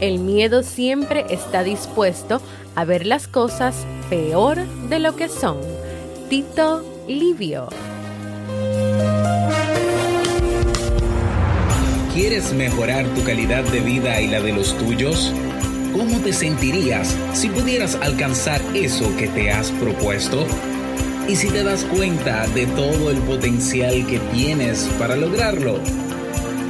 El miedo siempre está dispuesto a ver las cosas peor de lo que son. Tito Livio. ¿Quieres mejorar tu calidad de vida y la de los tuyos? ¿Cómo te sentirías si pudieras alcanzar eso que te has propuesto? ¿Y si te das cuenta de todo el potencial que tienes para lograrlo?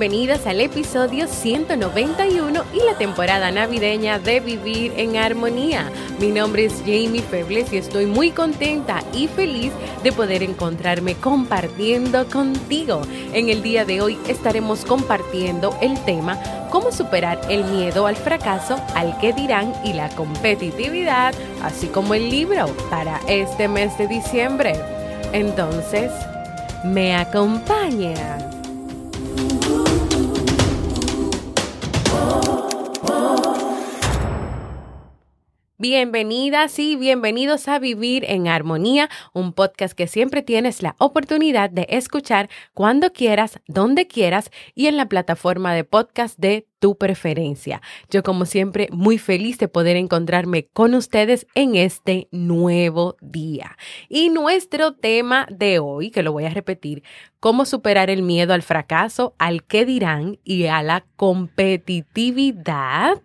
Bienvenidas al episodio 191 y la temporada navideña de Vivir en Armonía. Mi nombre es Jamie Febles y estoy muy contenta y feliz de poder encontrarme compartiendo contigo. En el día de hoy estaremos compartiendo el tema cómo superar el miedo al fracaso, al que dirán y la competitividad, así como el libro para este mes de diciembre. Entonces, ¿me acompañas? Bienvenidas y bienvenidos a Vivir en Armonía, un podcast que siempre tienes la oportunidad de escuchar cuando quieras, donde quieras y en la plataforma de podcast de tu preferencia. Yo como siempre muy feliz de poder encontrarme con ustedes en este nuevo día. Y nuestro tema de hoy, que lo voy a repetir, cómo superar el miedo al fracaso, al que dirán y a la competitividad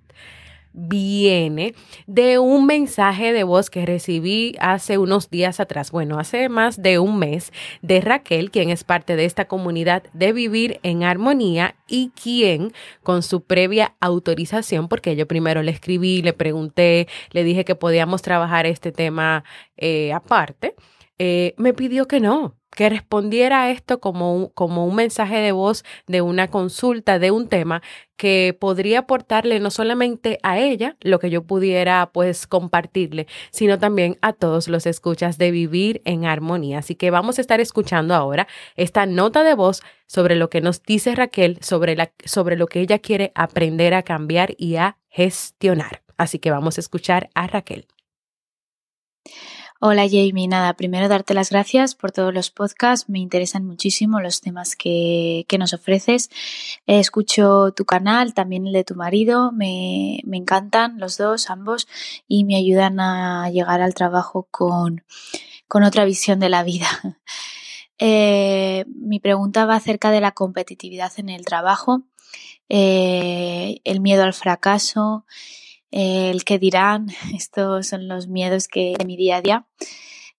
viene de un mensaje de voz que recibí hace unos días atrás, bueno, hace más de un mes, de Raquel, quien es parte de esta comunidad de Vivir en Armonía y quien, con su previa autorización, porque yo primero le escribí, le pregunté, le dije que podíamos trabajar este tema eh, aparte, eh, me pidió que no, que respondiera a esto como un, como un mensaje de voz de una consulta de un tema que podría aportarle no solamente a ella lo que yo pudiera pues compartirle, sino también a todos los escuchas de vivir en armonía. Así que vamos a estar escuchando ahora esta nota de voz sobre lo que nos dice Raquel sobre, la, sobre lo que ella quiere aprender a cambiar y a gestionar. Así que vamos a escuchar a Raquel. Hola Jamie, nada, primero darte las gracias por todos los podcasts, me interesan muchísimo los temas que, que nos ofreces. Escucho tu canal, también el de tu marido, me, me encantan los dos, ambos, y me ayudan a llegar al trabajo con, con otra visión de la vida. Eh, mi pregunta va acerca de la competitividad en el trabajo, eh, el miedo al fracaso el que dirán, estos son los miedos que de mi día a día.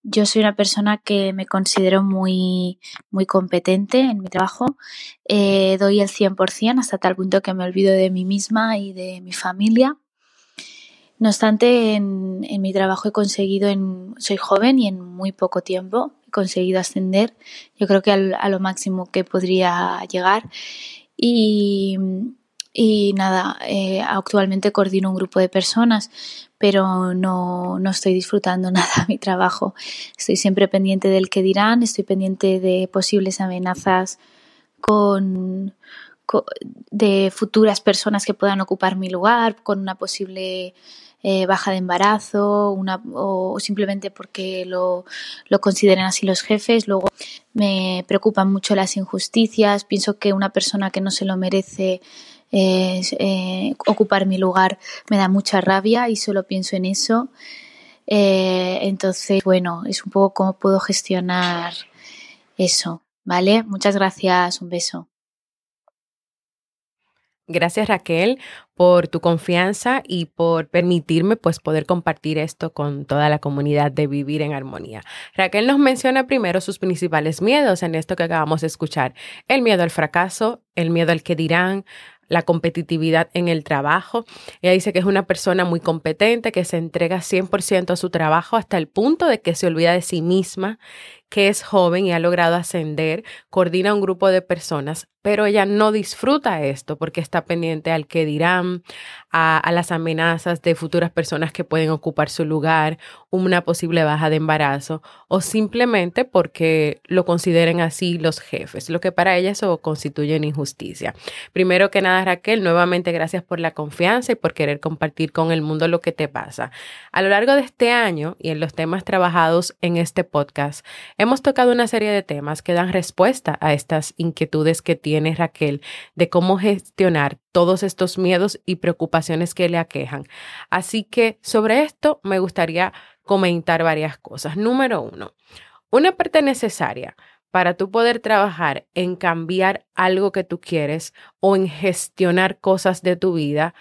Yo soy una persona que me considero muy, muy competente en mi trabajo. Eh, doy el 100% hasta tal punto que me olvido de mí misma y de mi familia. No obstante, en, mi trabajo he conseguido, soy joven y en muy poco tiempo he conseguido ascender. Yo creo que a lo máximo que podría llegar. Y, y nada, eh, actualmente coordino un grupo de personas, pero no, no estoy disfrutando nada mi trabajo. Estoy siempre pendiente del que dirán, estoy pendiente de posibles amenazas con, de futuras personas que puedan ocupar mi lugar, con una posible eh, baja de embarazo una, o simplemente porque lo, lo consideren así los jefes. Luego me preocupan mucho las injusticias, pienso que una persona que no se lo merece eh, ocupar mi lugar me da mucha rabia y solo pienso en eso. Eh, entonces, bueno, es un poco cómo puedo gestionar eso, ¿vale? Muchas gracias, un beso. Gracias Raquel por tu confianza y por permitirme pues poder compartir esto con toda la comunidad de Vivir en Armonía. Raquel nos menciona primero sus principales miedos en esto que acabamos de escuchar. El miedo al fracaso, el miedo al que dirán, la competitividad en el trabajo. Ella dice que es una persona muy competente, que se entrega 100% a su trabajo hasta el punto de que se olvida de sí misma, que es joven y ha logrado ascender, coordina un grupo de personas, pero ella no disfruta esto porque está pendiente al que dirán, a, las amenazas de futuras personas que pueden ocupar su lugar, una posible baja de embarazo o simplemente porque lo consideren así los jefes, lo que para ella eso constituye una injusticia. Primero que nada, Raquel, nuevamente gracias por la confianza y por querer compartir con el mundo lo que te pasa. A lo largo de este año y en los temas trabajados en este podcast, hemos tocado una serie de temas que dan respuesta a estas inquietudes que tiene Raquel de cómo gestionar todos estos miedos y preocupaciones que le aquejan. Así que sobre esto me gustaría comentar varias cosas. Número uno, una parte necesaria para tú poder trabajar en cambiar algo que tú quieres o en gestionar cosas de tu vida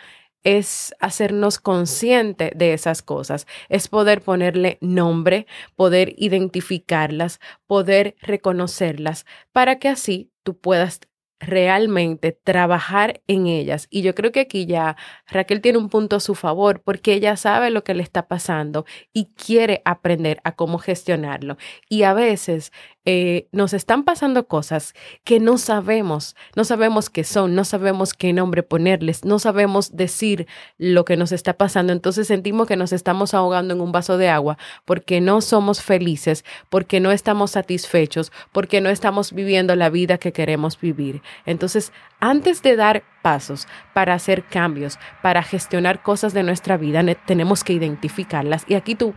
es hacernos consciente de esas cosas, es poder ponerle nombre, poder identificarlas, poder reconocerlas, para que así tú puedas realmente trabajar en ellas. Y yo creo que aquí ya Raquel tiene un punto a su favor porque ella sabe lo que le está pasando y quiere aprender a cómo gestionarlo. Y a veces eh, nos están pasando cosas que no sabemos, no sabemos qué son, no sabemos qué nombre ponerles, no sabemos decir lo que nos está pasando. Entonces sentimos que nos estamos ahogando en un vaso de agua porque no somos felices, porque no estamos satisfechos, porque no estamos viviendo la vida que queremos vivir. Entonces, antes de dar pasos para hacer cambios, para gestionar cosas de nuestra vida, tenemos que identificarlas. Y aquí tú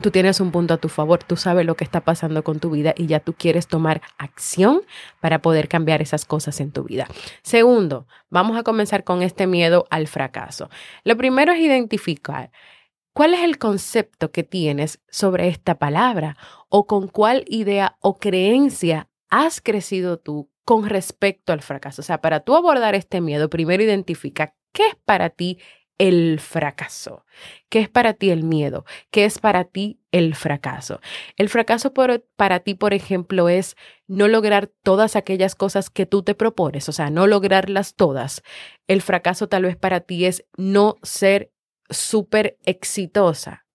tú tienes un punto a tu favor, tú sabes lo que está pasando con tu vida y ya tú quieres tomar acción para poder cambiar esas cosas en tu vida. Segundo, vamos a comenzar con este miedo al fracaso. Lo primero es identificar cuál es el concepto que tienes sobre esta palabra o con cuál idea o creencia has crecido tú con respecto al fracaso. O sea, para tú abordar este miedo, primero identifica qué es para ti el fracaso? ¿Qué es para ti el miedo? ¿Qué es para ti el fracaso? El fracaso para ti, por ejemplo, es no lograr todas aquellas cosas que tú te propones, o sea, no lograrlas todas. El fracaso tal vez para ti es no ser súper exitosa.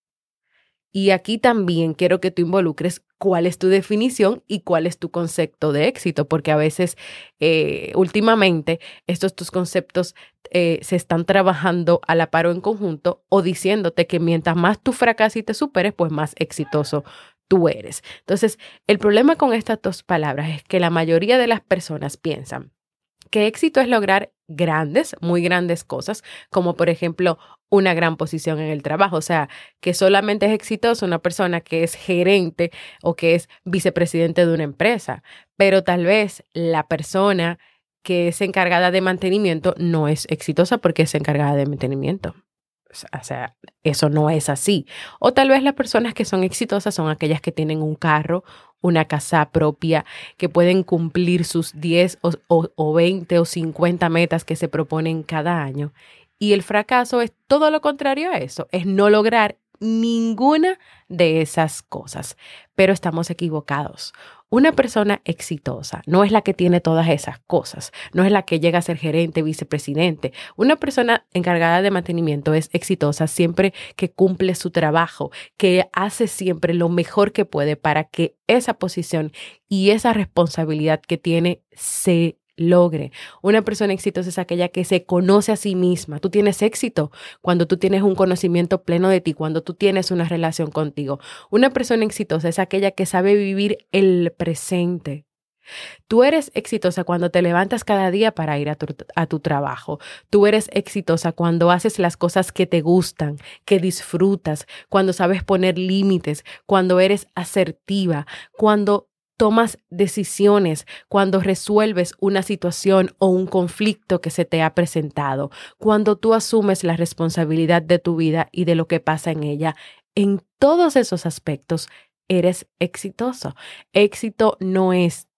Y aquí también quiero que tú involucres cuál es tu definición y cuál es tu concepto de éxito, porque a veces, eh, últimamente, estos tus conceptos eh, se están trabajando a la par en conjunto o diciéndote que mientras más tú fracasas y te superes, pues más exitoso tú eres. Entonces, el problema con estas dos palabras es que la mayoría de las personas piensan que éxito es lograr grandes, muy grandes cosas, como por ejemplo una gran posición en el trabajo. O sea, que solamente es exitoso una persona que es gerente o que es vicepresidente de una empresa, pero tal vez la persona que es encargada de mantenimiento no es exitosa porque es encargada de mantenimiento. O sea, eso no es así. O tal vez las personas que son exitosas son aquellas que tienen un carro, una casa propia, que pueden cumplir sus 10 o, o, 20 o 50 metas que se proponen cada año. Y el fracaso es todo lo contrario a eso, es no lograr ninguna de esas cosas. Pero estamos equivocados. Una persona exitosa no es la que tiene todas esas cosas, no es la que llega a ser gerente, vicepresidente. Una persona encargada de mantenimiento es exitosa siempre que cumple su trabajo, que hace siempre lo mejor que puede para que esa posición y esa responsabilidad que tiene se logre. Una persona exitosa es aquella que se conoce a sí misma. Tú tienes éxito cuando tú tienes un conocimiento pleno de ti, cuando tú tienes una relación contigo. Una persona exitosa es aquella que sabe vivir el presente. Tú eres exitosa cuando te levantas cada día para ir a tu, trabajo. Tú eres exitosa cuando haces las cosas que te gustan, que disfrutas, cuando sabes poner límites, cuando eres asertiva, cuando tomas decisiones cuando resuelves una situación o un conflicto que se te ha presentado, cuando tú asumes la responsabilidad de tu vida y de lo que pasa en ella. En todos esos aspectos eres exitoso. Éxito no es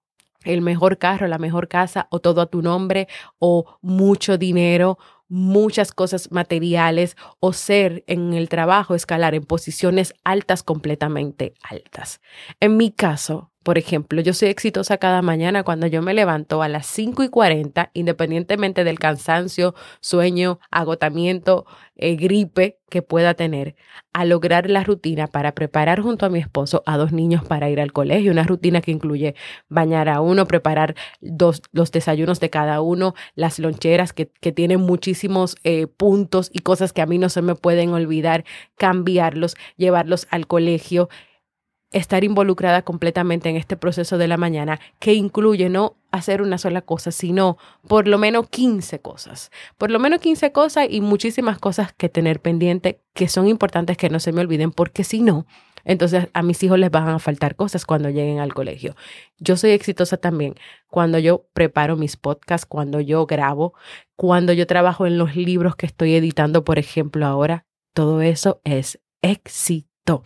el mejor carro, la mejor casa o todo a tu nombre o mucho dinero, muchas cosas materiales o ser en el trabajo, escalar en posiciones altas, completamente altas. En mi caso, por ejemplo, yo soy exitosa cada mañana cuando yo me levanto a las 5 y 40, independientemente del cansancio, sueño, agotamiento, eh, gripe que pueda tener, a lograr la rutina para preparar junto a mi esposo a dos niños para ir al colegio. Una rutina que incluye bañar a uno, preparar dos, los desayunos de cada uno, las loncheras que, tienen muchísimos eh, puntos y cosas que a mí no se me pueden olvidar, cambiarlos, llevarlos al colegio estar involucrada completamente en este proceso de la mañana, que incluye no hacer una sola cosa, sino por lo menos 15 cosas. Por lo menos 15 cosas y muchísimas cosas que tener pendiente que son importantes que no se me olviden, porque si no, entonces a mis hijos les van a faltar cosas cuando lleguen al colegio. Yo soy exitosa también cuando yo preparo mis podcasts, cuando yo grabo, cuando yo trabajo en los libros que estoy editando, por ejemplo, ahora. Todo eso es éxito.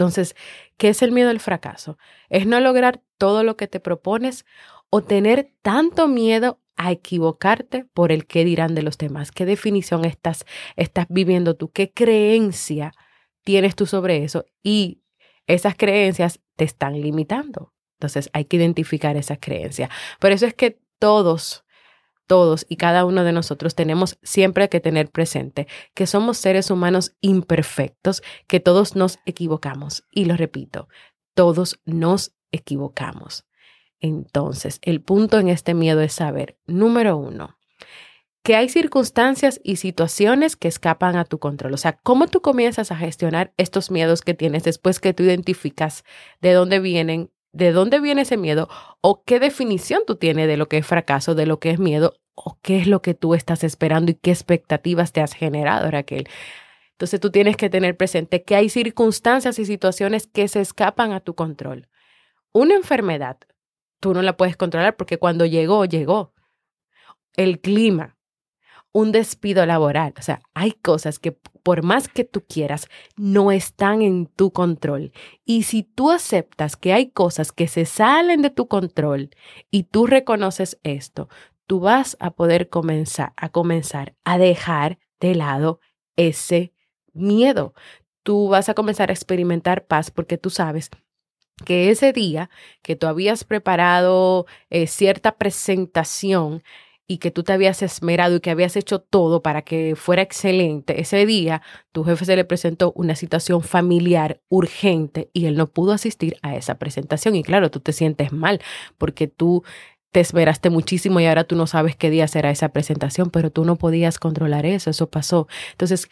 Entonces, ¿qué es el miedo al fracaso? Es no lograr todo lo que te propones o tener tanto miedo a equivocarte por el qué dirán de los demás. ¿Qué definición estás, estás viviendo tú? ¿Qué creencia tienes tú sobre eso? Y esas creencias te están limitando. Entonces hay que identificar esas creencias. Por eso es que todos todos y cada uno de nosotros tenemos siempre que tener presente que somos seres humanos imperfectos, que todos nos equivocamos. Y lo repito, todos nos equivocamos. Entonces, el punto en este miedo es saber, número uno, que hay circunstancias y situaciones que escapan a tu control. O sea, ¿cómo tú comienzas a gestionar estos miedos que tienes después que tú identificas de dónde vienen de dónde viene ese miedo o qué definición tú tienes de lo que es fracaso, de lo que es miedo o qué es lo que tú estás esperando y qué expectativas te has generado, Raquel. Entonces tú tienes que tener presente que hay circunstancias y situaciones que se escapan a tu control. Una enfermedad, tú no la puedes controlar porque cuando llegó, llegó. El clima, un despido laboral. O sea, hay cosas que por más que tú quieras, no están en tu control. Y si tú aceptas que hay cosas que se salen de tu control y tú reconoces esto, tú vas a poder comenzar a comenzar a dejar de lado ese miedo. Tú vas a comenzar a experimentar paz porque tú sabes que ese día que tú habías preparado eh, cierta presentación, y que tú te habías esmerado y que habías hecho todo para que fuera excelente, ese día tu jefe se le presentó una situación familiar urgente y él no pudo asistir a esa presentación. Y claro, tú te sientes mal porque tú te esmeraste muchísimo y ahora tú no sabes qué día será esa presentación, pero tú no podías controlar eso, eso pasó. Entonces,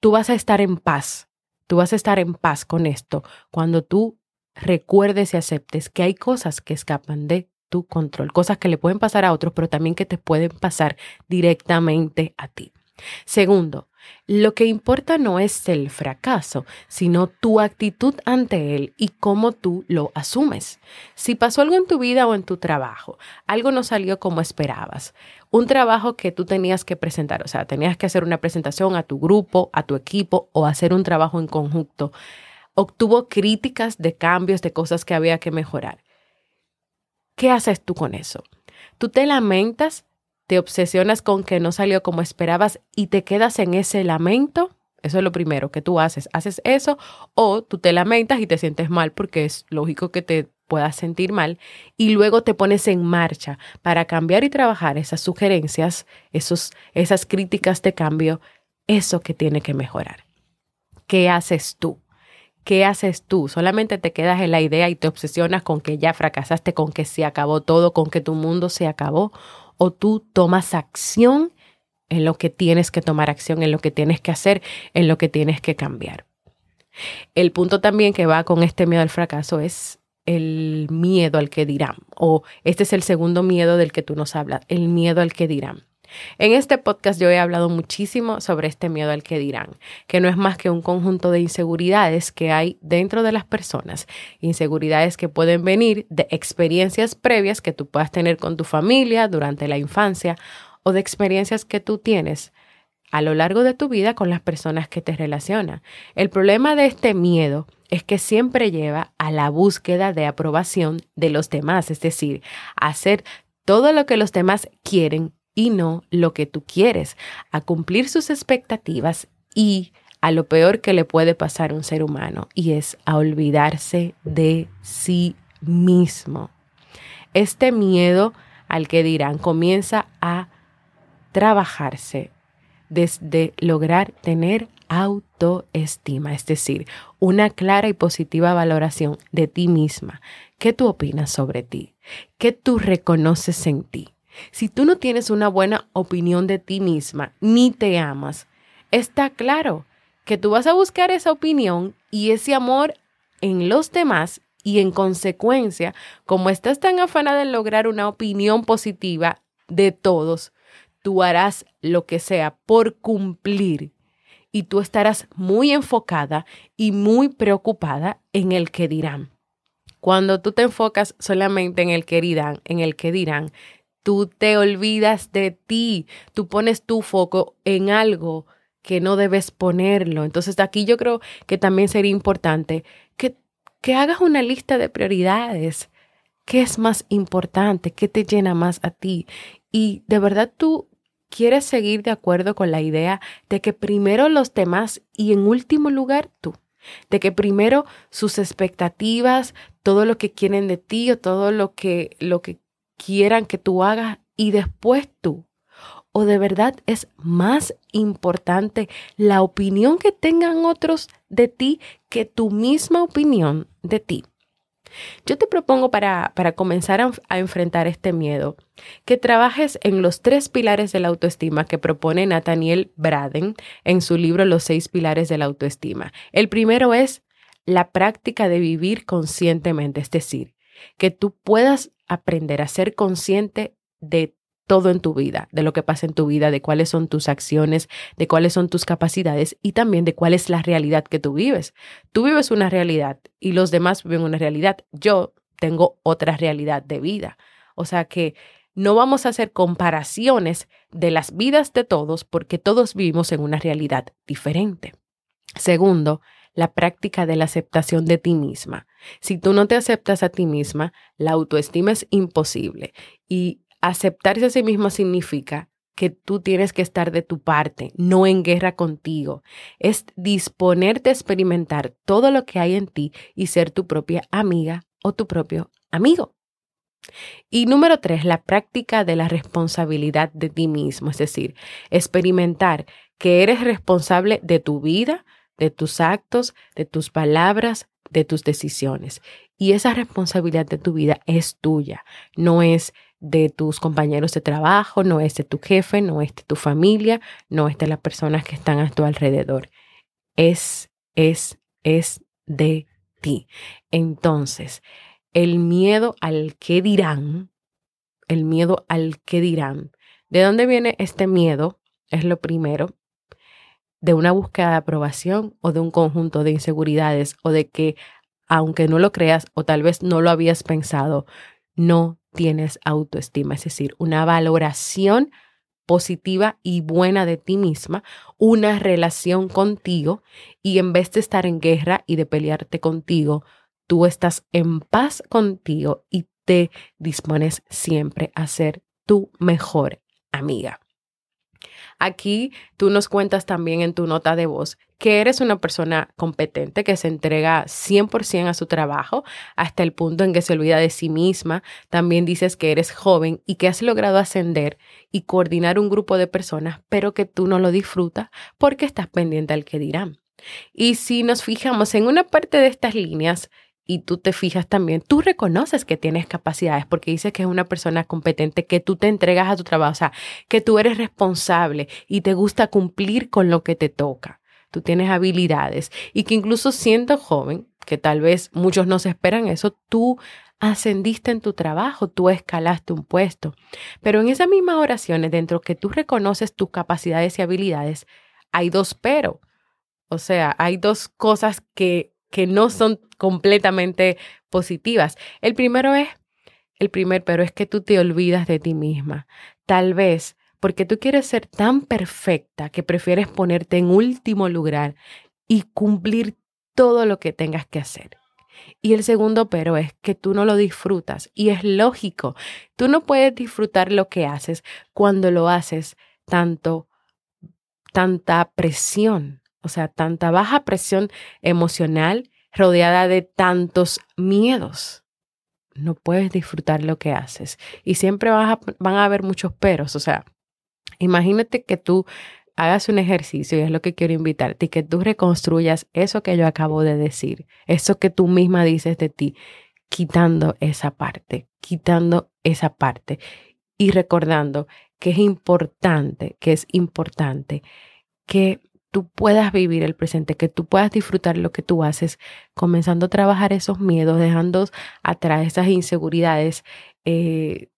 tú vas a estar en paz, tú vas a estar en paz con esto cuando tú recuerdes y aceptes que hay cosas que escapan de tu control, cosas que le pueden pasar a otros, pero también que te pueden pasar directamente a ti. Segundo, lo que importa no es el fracaso, sino tu actitud ante él y cómo tú lo asumes. Si pasó algo en tu vida o en tu trabajo, algo no salió como esperabas, un trabajo que tú tenías que presentar, o sea, tenías que hacer una presentación a tu grupo, a tu equipo o hacer un trabajo en conjunto, obtuvo críticas de cambios, de cosas que había que mejorar. ¿Qué haces tú con eso? Tú te lamentas, te obsesionas con que no salió como esperabas y te quedas en ese lamento. Eso es lo primero que tú haces. Haces eso o tú te lamentas y te sientes mal porque es lógico que te puedas sentir mal y luego te pones en marcha para cambiar y trabajar esas sugerencias, esos, esas críticas de cambio, eso que tiene que mejorar. ¿Qué haces tú? ¿qué haces tú? Solamente te quedas en la idea y te obsesionas con que ya fracasaste, con que se acabó todo, con que tu mundo se acabó, o tú tomas acción en lo que tienes que tomar acción, en lo que tienes que hacer, en lo que tienes que cambiar. El punto también que va con este miedo al fracaso es el miedo al que dirán, o este es el segundo miedo del que tú nos hablas, el miedo al que dirán. En este podcast yo he hablado muchísimo sobre este miedo al que dirán, que no es más que un conjunto de inseguridades que hay dentro de las personas, inseguridades que pueden venir de experiencias previas que tú puedas tener con tu familia durante la infancia o de experiencias que tú tienes a lo largo de tu vida con las personas que te relacionan. El problema de este miedo es que siempre lleva a la búsqueda de aprobación de los demás, es decir, hacer todo lo que los demás quieren y no lo que tú quieres, a cumplir sus expectativas y a lo peor que le puede pasar a un ser humano, y es a olvidarse de sí mismo. Este miedo al que dirán comienza a trabajarse desde lograr tener autoestima, es decir, una clara y positiva valoración de ti misma. ¿Qué tú opinas sobre ti? ¿Qué tú reconoces en ti? Si tú no tienes una buena opinión de ti misma, ni te amas, está claro que tú vas a buscar esa opinión y ese amor en los demás y en consecuencia, como estás tan afanada en lograr una opinión positiva de todos, tú harás lo que sea por cumplir y tú estarás muy enfocada y muy preocupada en el que dirán. Cuando tú te enfocas solamente en el que dirán, en el que dirán, tú te olvidas de ti, tú pones tu foco en algo que no debes ponerlo. Entonces aquí yo creo que también sería importante que, que hagas una lista de prioridades. ¿Qué es más importante? ¿Qué te llena más a ti? Y de verdad tú quieres seguir de acuerdo con la idea de que primero los demás y en último lugar tú. De que primero sus expectativas, todo lo que quieren de ti o todo lo que, lo que quieran que tú hagas y después tú. O de verdad es más importante la opinión que tengan otros de ti que tu misma opinión de ti. Yo te propongo para, para comenzar a, enfrentar este miedo que trabajes en los tres pilares de la autoestima que propone Nathaniel Braden en su libro Los seis pilares de la autoestima. El primero es la práctica de vivir conscientemente, es decir, que tú puedas aprender a ser consciente de todo en tu vida, de lo que pasa en tu vida, de cuáles son tus acciones, de cuáles son tus capacidades y también de cuál es la realidad que tú vives. Tú vives una realidad y los demás viven una realidad. Yo tengo otra realidad de vida. O sea que no vamos a hacer comparaciones de las vidas de todos porque todos vivimos en una realidad diferente. Segundo, la práctica de la aceptación de ti misma. Si tú no te aceptas a ti misma, la autoestima es imposible y aceptarse a sí mismo significa que tú tienes que estar de tu parte, no en guerra contigo. Es disponerte a experimentar todo lo que hay en ti y ser tu propia amiga o tu propio amigo. Y número tres, la práctica de la responsabilidad de ti mismo, es decir, experimentar que eres responsable de tu vida, de tus actos, de tus palabras, de tus decisiones. Y esa responsabilidad de tu vida es tuya, no es de tus compañeros de trabajo, no es de tu jefe, no es de tu familia, no es de las personas que están a tu alrededor. Es, es, es de ti. Entonces, el miedo al que dirán, el miedo al que dirán, ¿de dónde viene este miedo? Es lo primero de una búsqueda de aprobación o de un conjunto de inseguridades o de que, aunque no lo creas o tal vez no lo habías pensado, no tienes autoestima, es decir, una valoración positiva y buena de ti misma, una relación contigo y en vez de estar en guerra y de pelearte contigo, tú estás en paz contigo y te dispones siempre a ser tu mejor amiga. Aquí tú nos cuentas también en tu nota de voz que eres una persona competente que se entrega 100% a su trabajo hasta el punto en que se olvida de sí misma. También dices que eres joven y que has logrado ascender y coordinar un grupo de personas, pero que tú no lo disfrutas porque estás pendiente al que dirán. Y si nos fijamos en una parte de estas líneas, y tú te fijas también, tú reconoces que tienes capacidades porque dices que es una persona competente, que tú te entregas a tu trabajo, o sea, que tú eres responsable y te gusta cumplir con lo que te toca. Tú tienes habilidades y que incluso siendo joven, que tal vez muchos no se esperan eso, tú ascendiste en tu trabajo, tú escalaste un puesto. Pero en esas mismas oraciones, dentro que tú reconoces tus capacidades y habilidades, hay dos pero. O sea, hay dos cosas que que no son completamente positivas. El primero es, el primer pero es que tú te olvidas de ti misma. Tal vez porque tú quieres ser tan perfecta que prefieres ponerte en último lugar y cumplir todo lo que tengas que hacer. Y el segundo pero es que tú no lo disfrutas y es lógico. Tú no puedes disfrutar lo que haces cuando lo haces tanto, tanta presión, o sea, tanta baja presión emocional rodeada de tantos miedos. No puedes disfrutar lo que haces y siempre van a, van a haber muchos peros. O sea, imagínate que tú hagas un ejercicio y es lo que quiero invitarte que tú reconstruyas eso que yo acabo de decir, eso que tú misma dices de ti, quitando esa parte, quitando esa parte y recordando que es importante, que es importante que puedas vivir el presente, que tú puedas disfrutar lo que tú haces, comenzando a trabajar esos miedos, dejando atrás esas inseguridades, eh,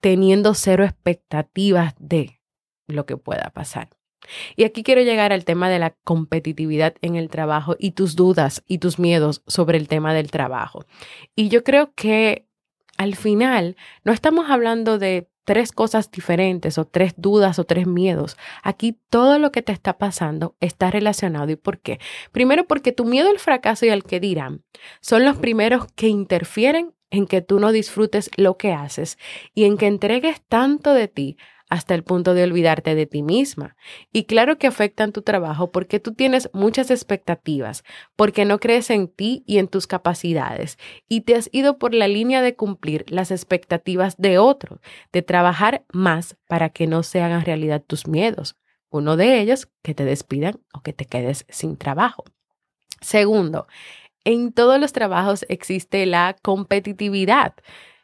teniendo cero expectativas de lo que pueda pasar. Y aquí quiero llegar al tema de la competitividad en el trabajo y tus dudas y tus miedos sobre el tema del trabajo. Y yo creo que al final no estamos hablando de tres cosas diferentes o tres dudas o tres miedos. Aquí todo lo que te está pasando está relacionado. ¿Y por qué? Primero porque tu miedo al fracaso y al que dirán son los primeros que interfieren en que tú no disfrutes lo que haces y en que entregues tanto de ti hasta el punto de olvidarte de ti misma. Y claro que afectan tu trabajo porque tú tienes muchas expectativas, porque no crees en ti y en tus capacidades, y te has ido por la línea de cumplir las expectativas de otros, de trabajar más para que no se hagan realidad tus miedos. Uno de ellos, que te despidan o que te quedes sin trabajo. Segundo, en todos los trabajos existe la competitividad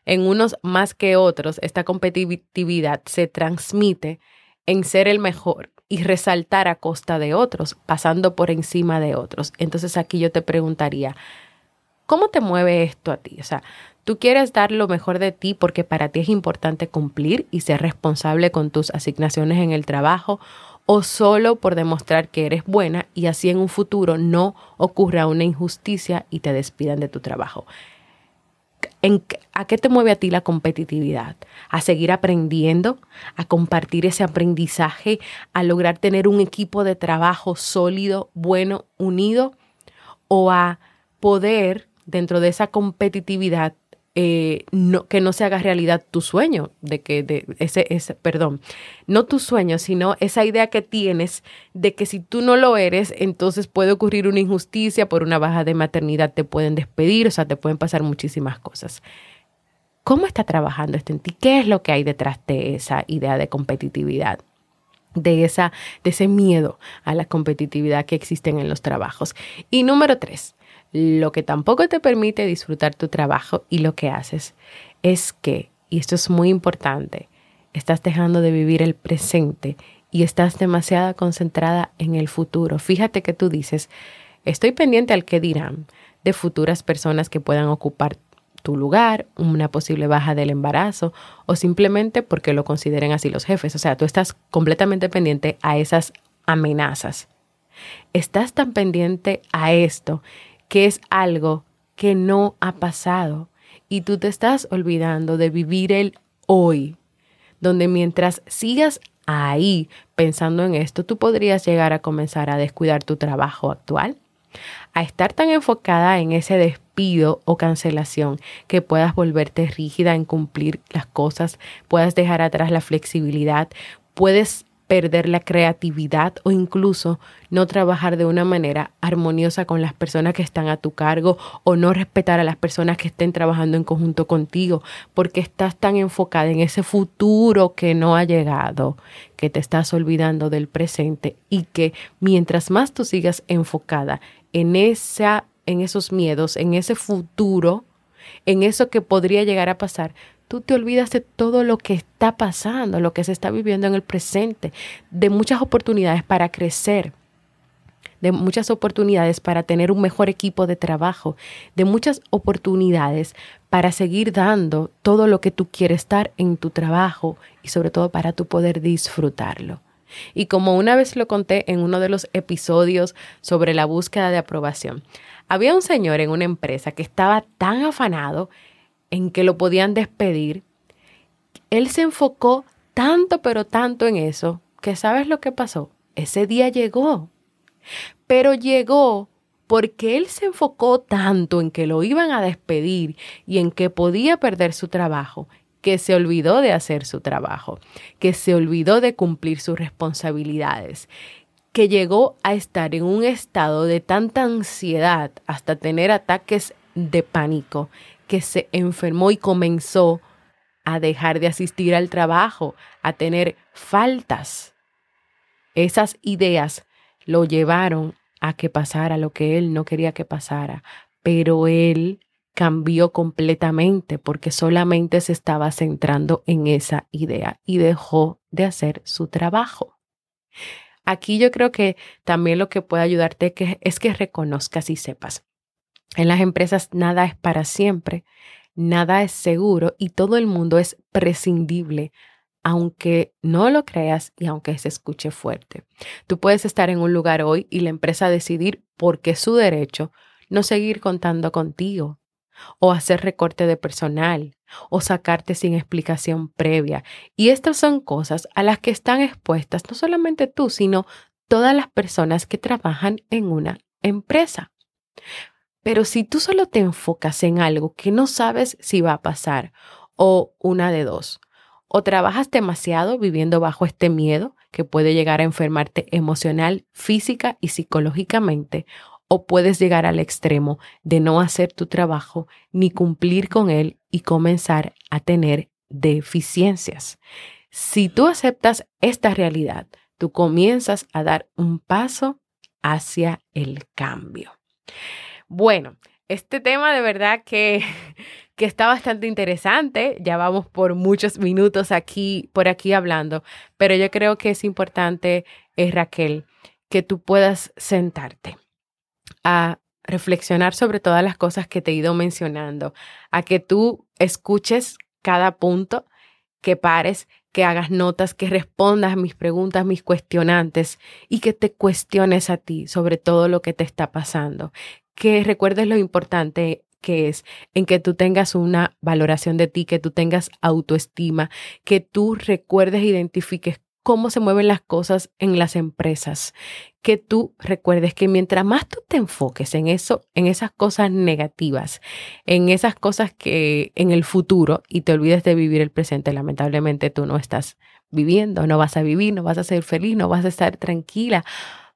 en unos más que otros, esta competitividad se transmite en ser el mejor y resaltar a costa de otros, pasando por encima de otros. Entonces aquí yo te preguntaría, ¿cómo te mueve esto a ti? O sea, tú quieres dar lo mejor de ti porque para ti es importante cumplir y ser responsable con tus asignaciones en el trabajo o solo por demostrar que eres buena y así en un futuro no ocurra una injusticia y te despidan de tu trabajo. ¿A qué te mueve a ti la competitividad? ¿A seguir aprendiendo? ¿A compartir ese aprendizaje? ¿A lograr tener un equipo de trabajo sólido, bueno, unido? ¿O a poder, dentro de esa competitividad, eh, no, que no se haga realidad tu sueño, de que de ese, ese, perdón, no tu sueño, sino esa idea que tienes de que si tú no lo eres, entonces puede ocurrir una injusticia, por una baja de maternidad te pueden despedir, o sea, te pueden pasar muchísimas cosas. ¿Cómo está trabajando esto en ti? ¿Qué es lo que hay detrás de esa idea de competitividad? De, esa, de ese miedo a la competitividad que existen en los trabajos. Y número tres, lo que tampoco te permite disfrutar tu trabajo y lo que haces es que, y esto es muy importante, estás dejando de vivir el presente y estás demasiado concentrada en el futuro. Fíjate que tú dices, estoy pendiente al que dirán de futuras personas que puedan ocupar tu lugar, una posible baja del embarazo o simplemente porque lo consideren así los jefes. O sea, tú estás completamente pendiente a esas amenazas. Estás tan pendiente a esto que es algo que no ha pasado y tú te estás olvidando de vivir el hoy, donde mientras sigas ahí pensando en esto, tú podrías llegar a comenzar a descuidar tu trabajo actual, a estar tan enfocada en ese despido o cancelación que puedas volverte rígida en cumplir las cosas, puedas dejar atrás la flexibilidad, puedes perder la creatividad o incluso no trabajar de una manera armoniosa con las personas que están a tu cargo o no respetar a las personas que estén trabajando en conjunto contigo porque estás tan enfocada en ese futuro que no ha llegado que te estás olvidando del presente y que mientras más tú sigas enfocada en esa en esos miedos, en ese futuro, en eso que podría llegar a pasar, tú te olvidas de todo lo que está pasando, lo que se está viviendo en el presente, de muchas oportunidades para crecer, de muchas oportunidades para tener un mejor equipo de trabajo, de muchas oportunidades para seguir dando todo lo que tú quieres dar en tu trabajo y sobre todo para tu poder disfrutarlo. Y como una vez lo conté en uno de los episodios sobre la búsqueda de aprobación, había un señor en una empresa que estaba tan afanado en que lo podían despedir, él se enfocó tanto, pero tanto en eso, que sabes lo que pasó. Ese día llegó. Pero llegó porque él se enfocó tanto en que lo iban a despedir y en que podía perder su trabajo, que se olvidó de hacer su trabajo, que se olvidó de cumplir sus responsabilidades, que llegó a estar en un estado de tanta ansiedad hasta tener ataques de pánico, que se enfermó y comenzó a dejar de asistir al trabajo, a tener faltas. Esas ideas lo llevaron a que pasara lo que él no quería que pasara, pero él cambió completamente porque solamente se estaba centrando en esa idea y dejó de hacer su trabajo. Aquí yo creo que también lo que puede ayudarte es que reconozcas y sepas. En las empresas nada es para siempre, nada es seguro y todo el mundo es prescindible aunque no lo creas y aunque se escuche fuerte. Tú puedes estar en un lugar hoy y la empresa decidir, porque es su derecho, no seguir contando contigo, o hacer recorte de personal, o sacarte sin explicación previa. Y estas son cosas a las que están expuestas no solamente tú, sino todas las personas que trabajan en una empresa. Pero si tú solo te enfocas en algo que no sabes si va a pasar, o una de dos, o trabajas demasiado viviendo bajo este miedo que puede llegar a enfermarte emocional, física y psicológicamente, o puedes llegar al extremo de no hacer tu trabajo ni cumplir con él y comenzar a tener deficiencias. Si tú aceptas esta realidad, tú comienzas a dar un paso hacia el cambio. Bueno, este tema de verdad que que está bastante interesante. Ya vamos por muchos minutos aquí, por aquí hablando, pero yo creo que es importante, eh, Raquel, que tú puedas sentarte a reflexionar sobre todas las cosas que te he ido mencionando, a que tú escuches cada punto, que pares, que hagas notas, que respondas a mis preguntas, mis cuestionantes y que te cuestiones a ti sobre todo lo que te está pasando. Que recuerdes lo importante que es en que tú tengas una valoración de ti, que tú tengas autoestima, que tú recuerdes identifiques cómo se mueven las cosas en las empresas, que tú recuerdes que mientras más tú te enfoques en eso, en esas cosas negativas, en esas cosas que en el futuro y te olvides de vivir el presente, lamentablemente tú no estás viviendo, no vas a vivir, no vas a ser feliz, no vas a estar tranquila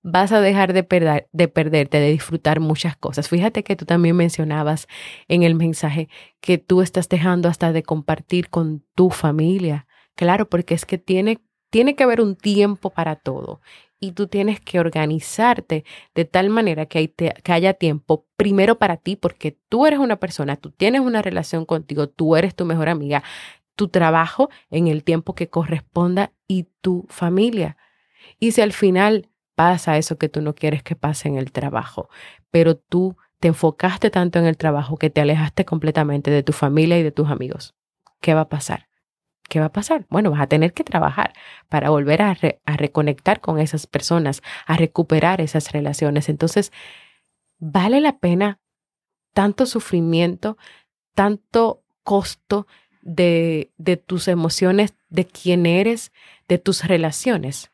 vas a dejar de, perder, de perderte, de disfrutar muchas cosas. Fíjate que tú también mencionabas en el mensaje que tú estás dejando hasta de compartir con tu familia. Claro, porque es que tiene, tiene que haber un tiempo para todo y tú tienes que organizarte de tal manera que, que, haya tiempo primero para ti, porque tú eres una persona, tú tienes una relación contigo, tú eres tu mejor amiga, tu trabajo en el tiempo que corresponda y tu familia. Y si al final pasa eso que tú no quieres que pase en el trabajo, pero tú te enfocaste tanto en el trabajo que te alejaste completamente de tu familia y de tus amigos. ¿Qué va a pasar? ¿Qué va a pasar? Bueno, vas a tener que trabajar para volver a, reconectar con esas personas, a recuperar esas relaciones. Entonces, vale la pena tanto sufrimiento, tanto costo de, de tus emociones, de quién eres, de tus relaciones.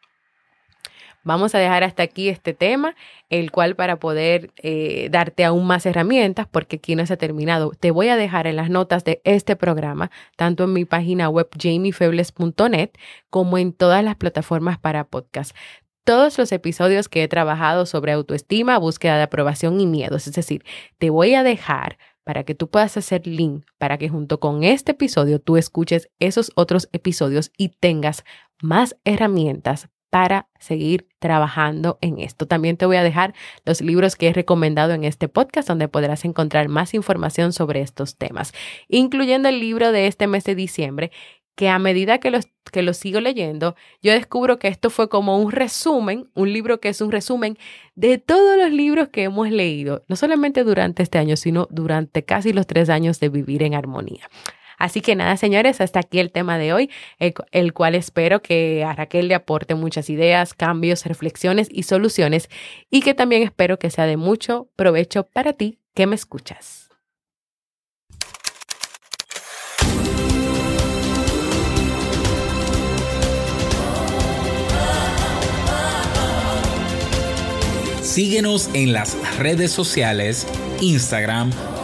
Vamos a dejar hasta aquí este tema, el cual para poder eh, darte aún más herramientas, porque aquí no se ha terminado, te voy a dejar en las notas de este programa, tanto en mi página web jamiefebles.net como en todas las plataformas para podcast todos los episodios que he trabajado sobre autoestima, búsqueda de aprobación y miedos. Es decir, te voy a dejar para que tú puedas hacer link, para que junto con este episodio tú escuches esos otros episodios y tengas más herramientas para seguir trabajando en esto. También te voy a dejar los libros que he recomendado en este podcast donde podrás encontrar más información sobre estos temas, incluyendo el libro de este mes de diciembre que a medida que lo que sigo leyendo, yo descubro que esto fue como un resumen, un libro que es un resumen de todos los libros que hemos leído, no solamente durante este año, sino durante casi los tres años de vivir en armonía. Así que nada, señores, hasta aquí el tema de hoy, el, cual espero que a Raquel le aporte muchas ideas, cambios, reflexiones y soluciones y que también espero que sea de mucho provecho para ti que me escuchas. Síguenos en las redes sociales, Instagram,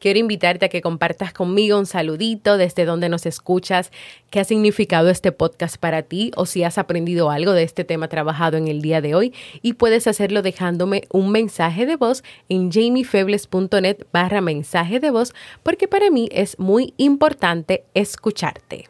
Quiero invitarte a que compartas conmigo un saludito desde donde nos escuchas, qué ha significado este podcast para ti o si has aprendido algo de este tema trabajado en el día de hoy y puedes hacerlo dejándome un mensaje de voz en jamiefebles.net barra mensaje de voz porque para mí es muy importante escucharte.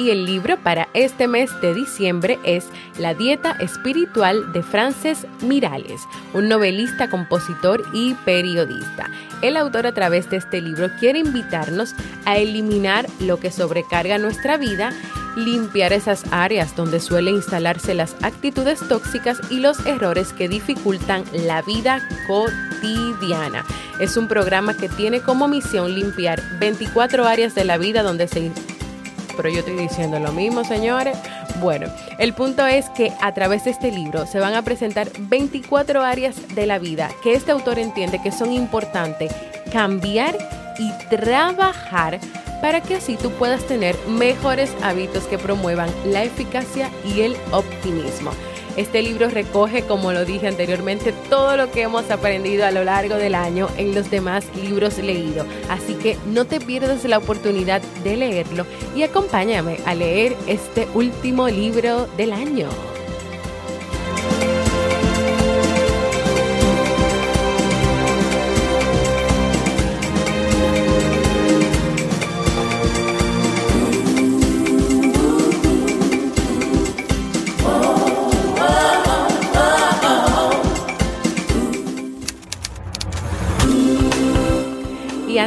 Y el libro para este mes de diciembre es La Dieta Espiritual de Frances Mirales, un novelista, compositor y periodista. El autor a través de este libro quiere invitarnos a eliminar lo que sobrecarga nuestra vida, limpiar esas áreas donde suelen instalarse las actitudes tóxicas y los errores que dificultan la vida cotidiana. Es un programa que tiene como misión limpiar 24 áreas de la vida donde se pero yo estoy diciendo lo mismo, señores. Bueno, el punto es que a través de este libro se van a presentar 24 áreas de la vida que este autor entiende que son importantes cambiar y trabajar para que así tú puedas tener mejores hábitos que promuevan la eficacia y el optimismo. Este libro recoge, como lo dije anteriormente, todo lo que hemos aprendido a lo largo del año en los demás libros leídos. Así que no te pierdas la oportunidad de leerlo y acompáñame a leer este último libro del año.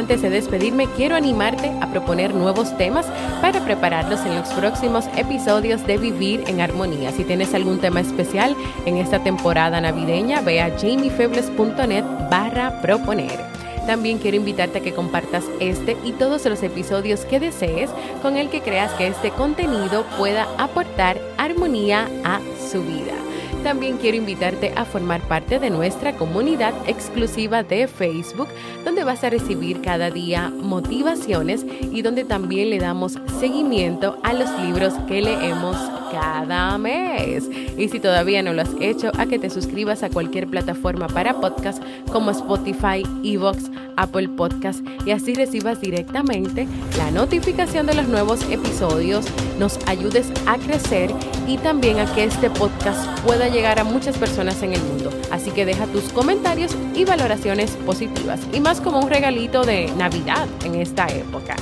Antes de despedirme, quiero animarte a proponer nuevos temas para prepararlos en los próximos episodios de Vivir en Armonía. Si tienes algún tema especial en esta temporada navideña, ve a jamiefebles.net barra proponer. También quiero invitarte a que compartas este y todos los episodios que desees con el que creas que este contenido pueda aportar armonía a su vida. También quiero invitarte a formar parte de nuestra comunidad exclusiva de Facebook, donde vas a recibir cada día motivaciones y donde también le damos seguimiento a los libros que leemos cada mes. Y si todavía no lo has hecho, a que te suscribas a cualquier plataforma para podcast como Spotify, Evox, Apple Podcast y así recibas directamente la notificación de los nuevos episodios, nos ayudes a crecer y también a que este podcast pueda llegar a muchas personas en el mundo. Así que deja tus comentarios y valoraciones positivas y más como un regalito de Navidad en esta época.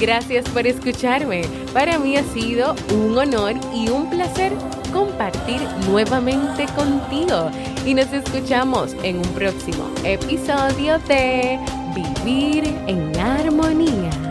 Gracias por escucharme. Para mí ha sido un honor y un placer compartir nuevamente contigo. Y nos escuchamos en un próximo episodio de Vivir en Armonía.